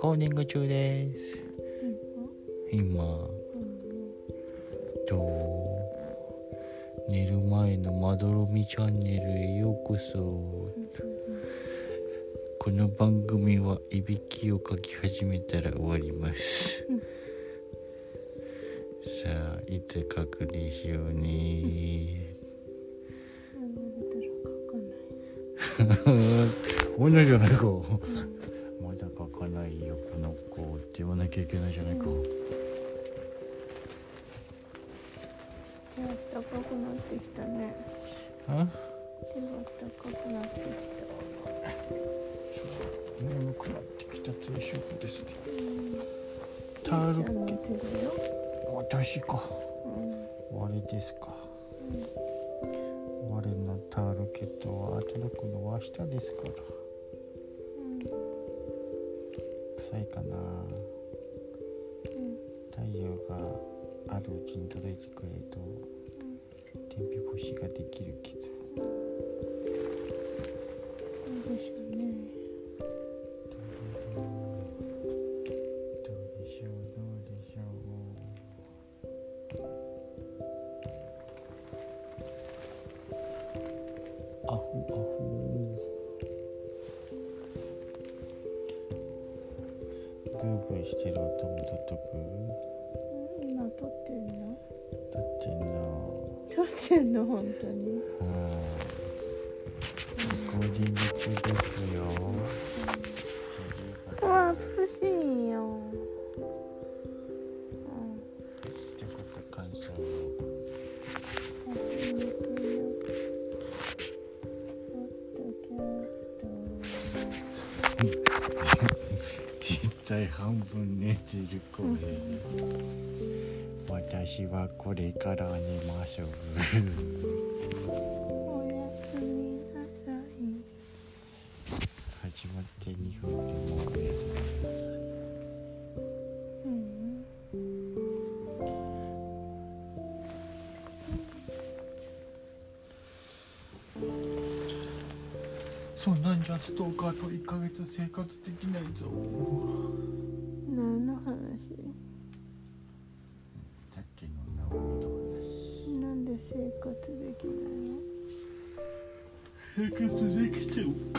コーディング中です。今。と寝る前のまどろみチャンネルへようこそ。この番組はいびきをかき始めたら終わります、うんさあいつ書くでしょうね。ない。同じじゃないかきゃいけないじゃないか、手あったかくなってきたね。あ？手があったかくなってき眠くなってきた定食ですね。たタル。ちゃんの手だよ。私か。うん。我ですか。我のタルケットは届くのは明日ですから。臭いかなあるうちに届いてくれると天日干しができるけどそうでしょうね。どうでしょうどうでしょう。アホアホグー。グーしてる音も取っとくってんの。撮ってんの本当に。はいレコーディング中ですようわ眩しいよ絶対半分寝てるこれ、私はこれから寝ますおやすみなさい始まって2分でもう。おやすみなさい。うん。そんなんじゃストーカーと1ヶ月生活できないぞ生活できて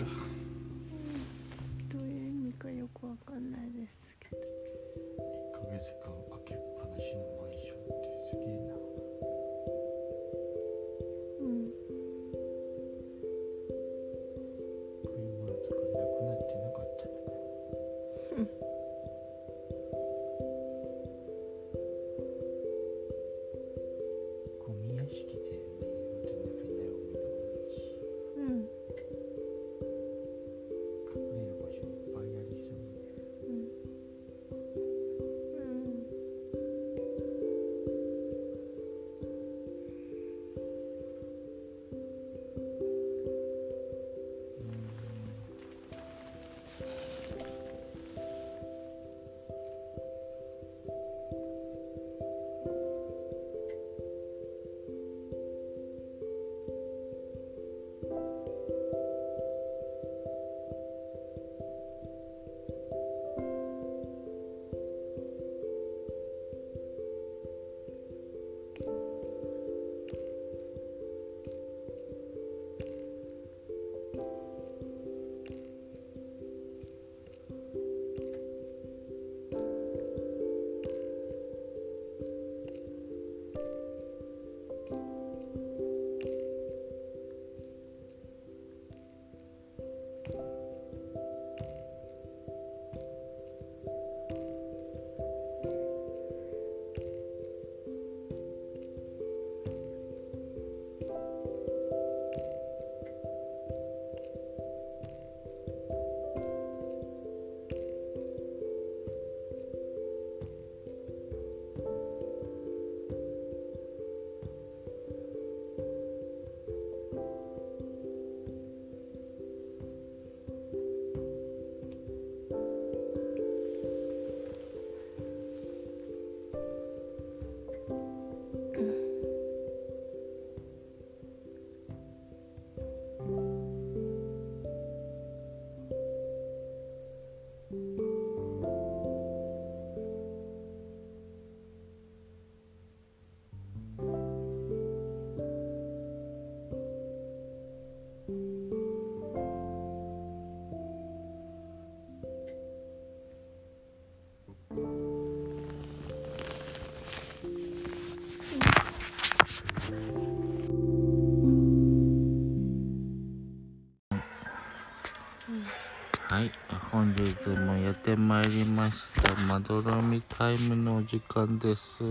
ってまいりました。まどろみタイムのお時間です。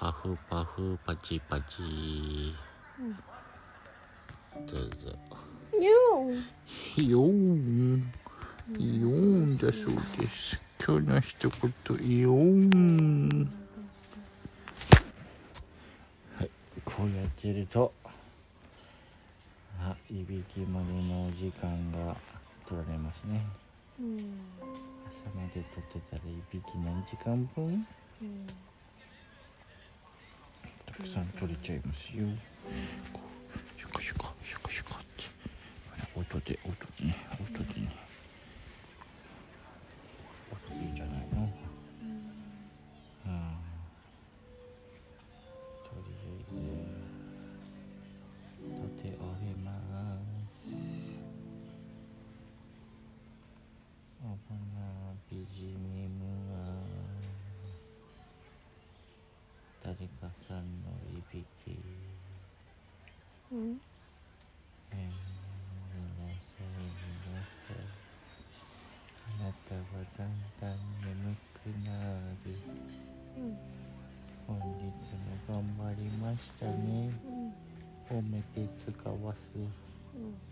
パフパフパチパチ。どうぞ。よよーん。よーんだそうです今日の一言よーん。はい。こうやってるとあいびきまでのお時間が取られますね。うん朝まで撮ってたらいびき何時間分？うんたくさん取れちゃいますよ。こうシュカシュカシュカシュカって。ほら音で音ね音でね。うんあなたはだんだん眠くなる。うん。本日も頑張りましたね。うん。褒めて使わす。うん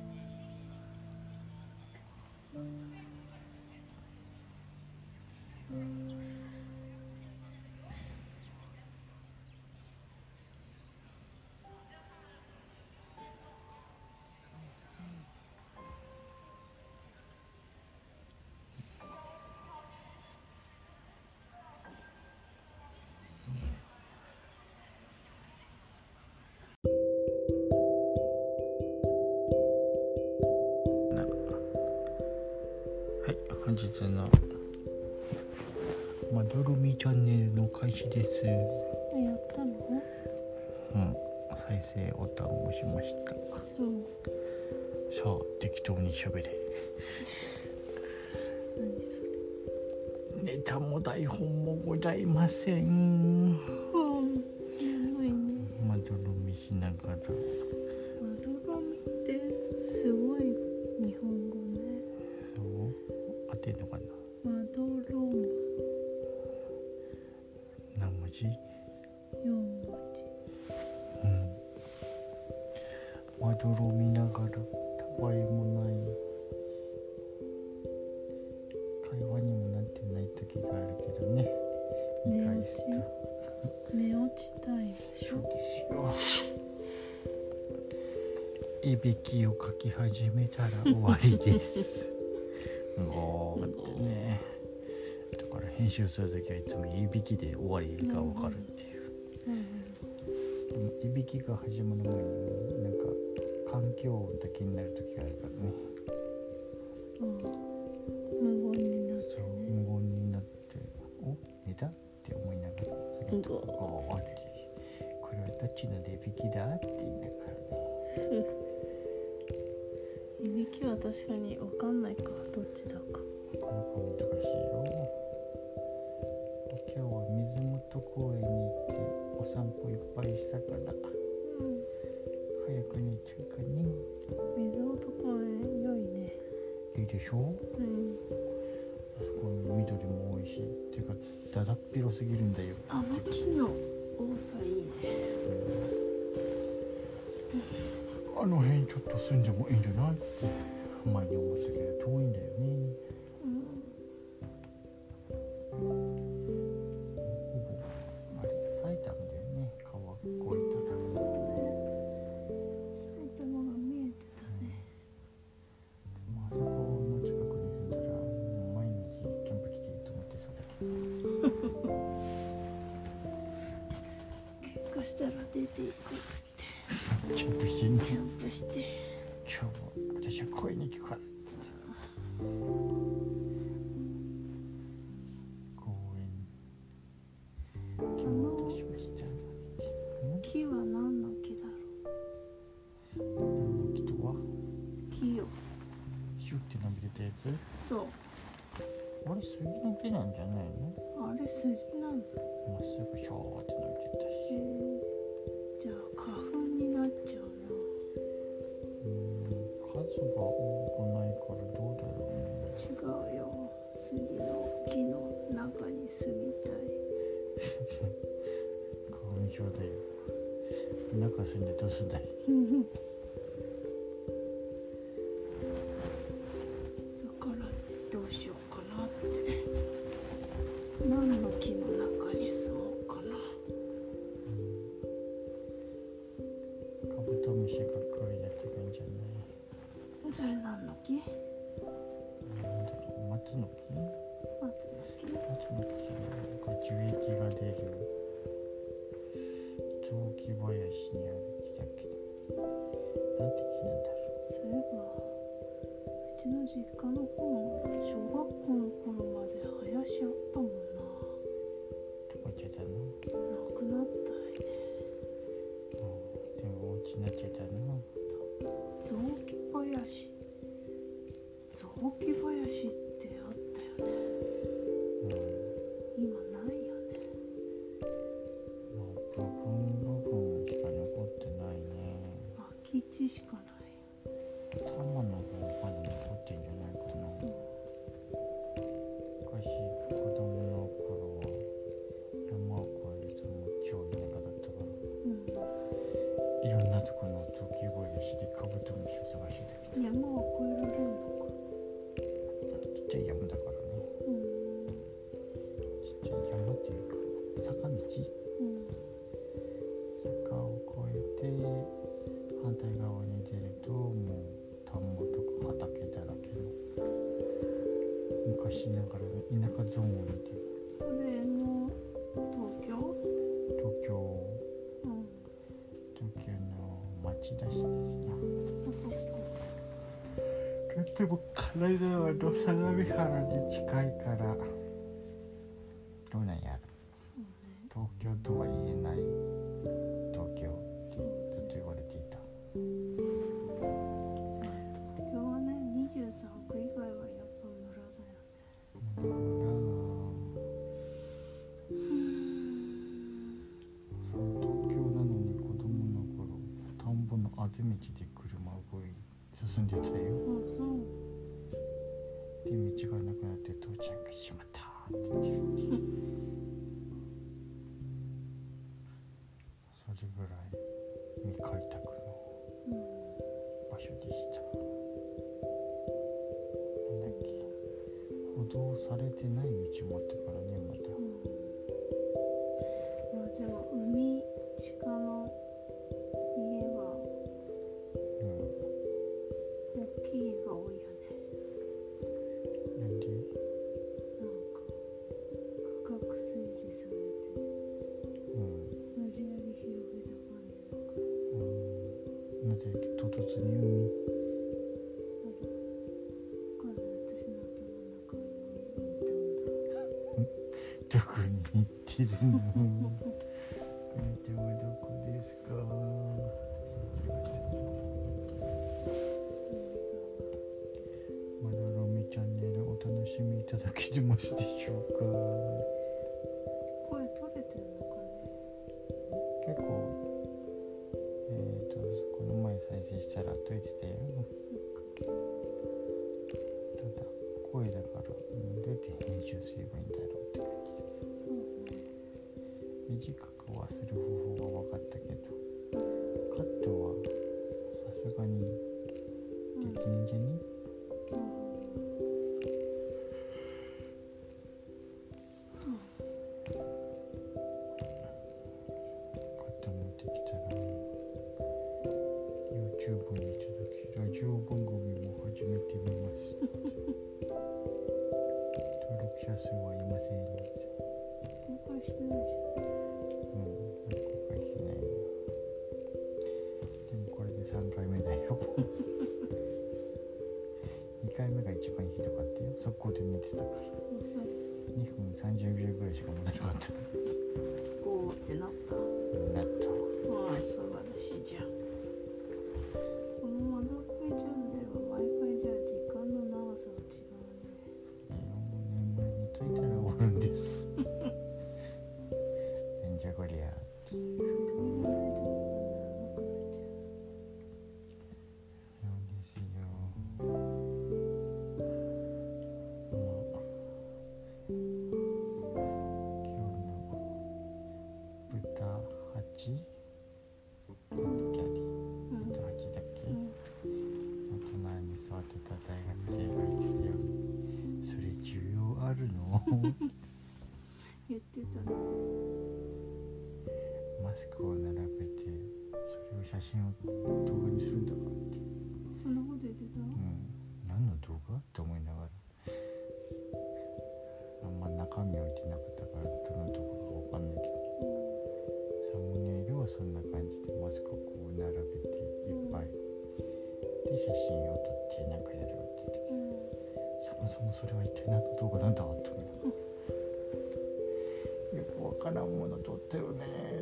本日のまどろみチャンネルの開始です。やったの？うん再生ボタンを押しました。そう。さあ適当に喋れ。何それ？ネタも台本もございませんまどろみながらたわいもない会話にもなってない時があるけどね。言い返すと。寝落ちタイムでしょですよいびきをかき始めたら終わりです。ってね。だから編集する時はいつもいびきで終わりが分かるっていう。うん。でもいびきが始まる前になんか環境音だけになる時があるからね。うん。無言になってそうね無言になって「お寝た?」って思いながら。そのとこが終わって「これはどっちのいびきだ?」って言いながらね。いびきは確かに分かんないか。どっちだか。この子難しいよ今日は水元公園に行ってお散歩いっぱいしたからちゃうかね。水元公園良いね。いいでしょ？うん。あそこに緑も多いし。っていうかだだっ広すぎるんだよ。あの木の多さいいね。あの辺ちょっと住んでもいいんじゃない？って前に思ったけど遠いんだよね木よ。シュって伸びてたやそう。つあれ杉の木なんじゃないの？あれ杉なんだ。まっすぐショーって伸びてたへしえ。じゃあ花粉になっちゃううん。数が多くないからどうだろうね。な違うよ。杉の木の中に住みたい。花粉症だよ。中住んでどうすんだい？っちゃったの？なくなったいね。うん。でもお家になっちゃったの？雑木林。雑木林とっても体は原に近いからどうなんや。そうね東京とは言えない。東京そうずっと言われていた。東京はね23区以外はやっぱ村だよ。ねそう東京なのに子供の頃田んぼのあぜ道で車動い進んでちゃんが「しまった」って言ってそれぐらい未開拓の場所でした。なんだっけ。歩道されてない道もあったからね。突に海どこに行ってるの？でもどこですかまだロミチャンネルお楽しみいただけてますでしょうかしてみました登録者数はいません。公開してないうん。公開してないでもこれで3回目だよ2回目が一番ひどかったよ速攻で寝てたから2分30秒ぐらいしか戻らなかったこうってなったこう並べてそれを写真を動画にするんだからってそんなこと言ってた、うん、何の動画って思いながら。あんま中身置いてなかったからどの動画か分かんないけど、サムネイルはそんな感じでマスクをこう並べていっぱい、で写真を撮ってなんかやるって言って、そもそもそれは一体何の動画なんだって思いながら。よくわからんもの撮ってるね。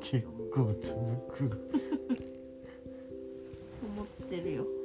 結構続く。思ってるよ。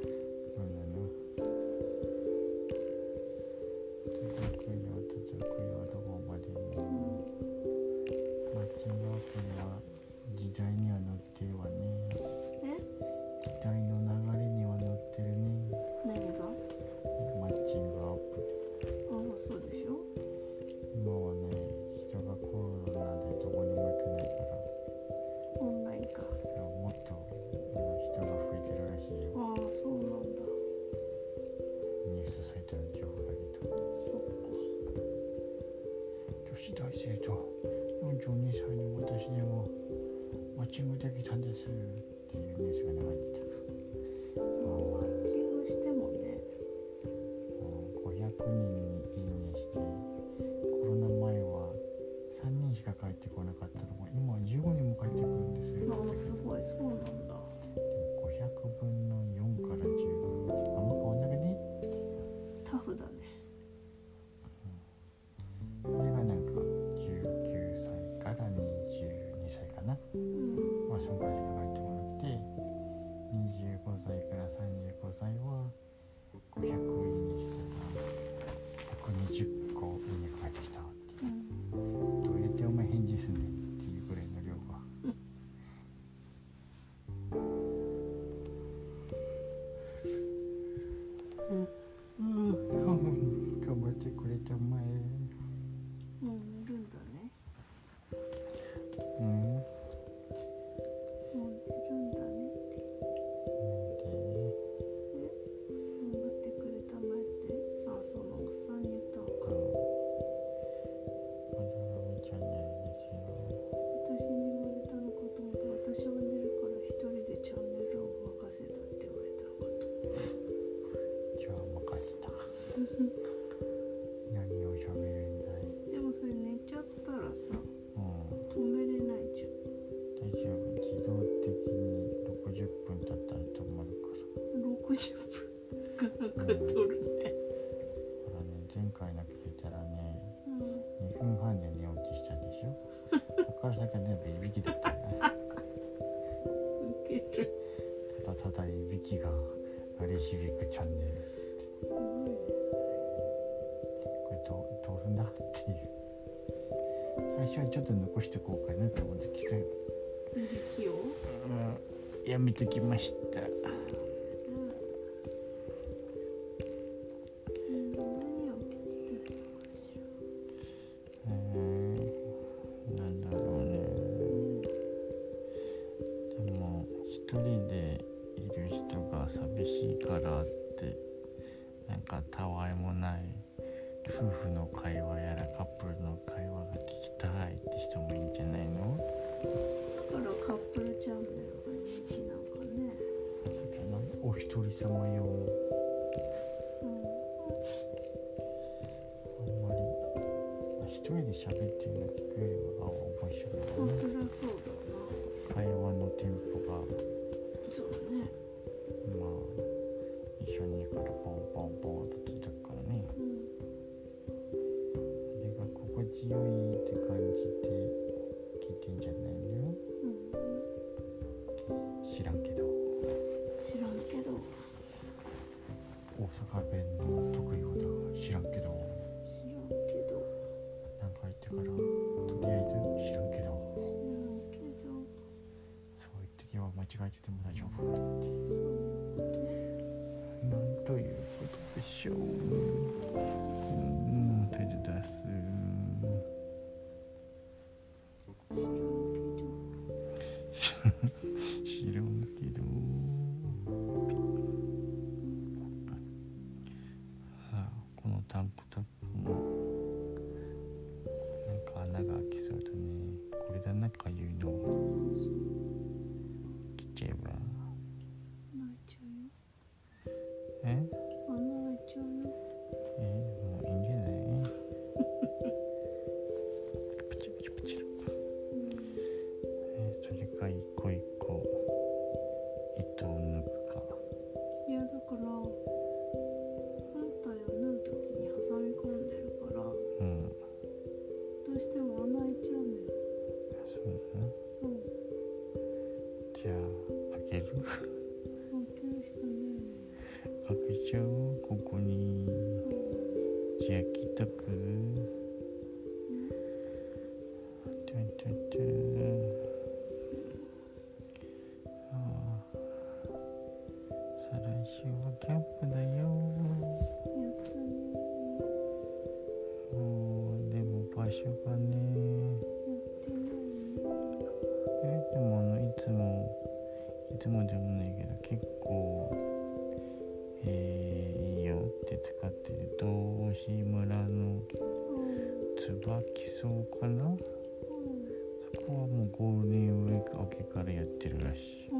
用、うん、あんまり一人で喋ってるの聞くよりもしょうかね。えでもあのいつもいつもじゃないけど結構えー、いいよって使ってる。道志村の椿草かな、そこはもうゴールデンウィーク明けからやってるらしい。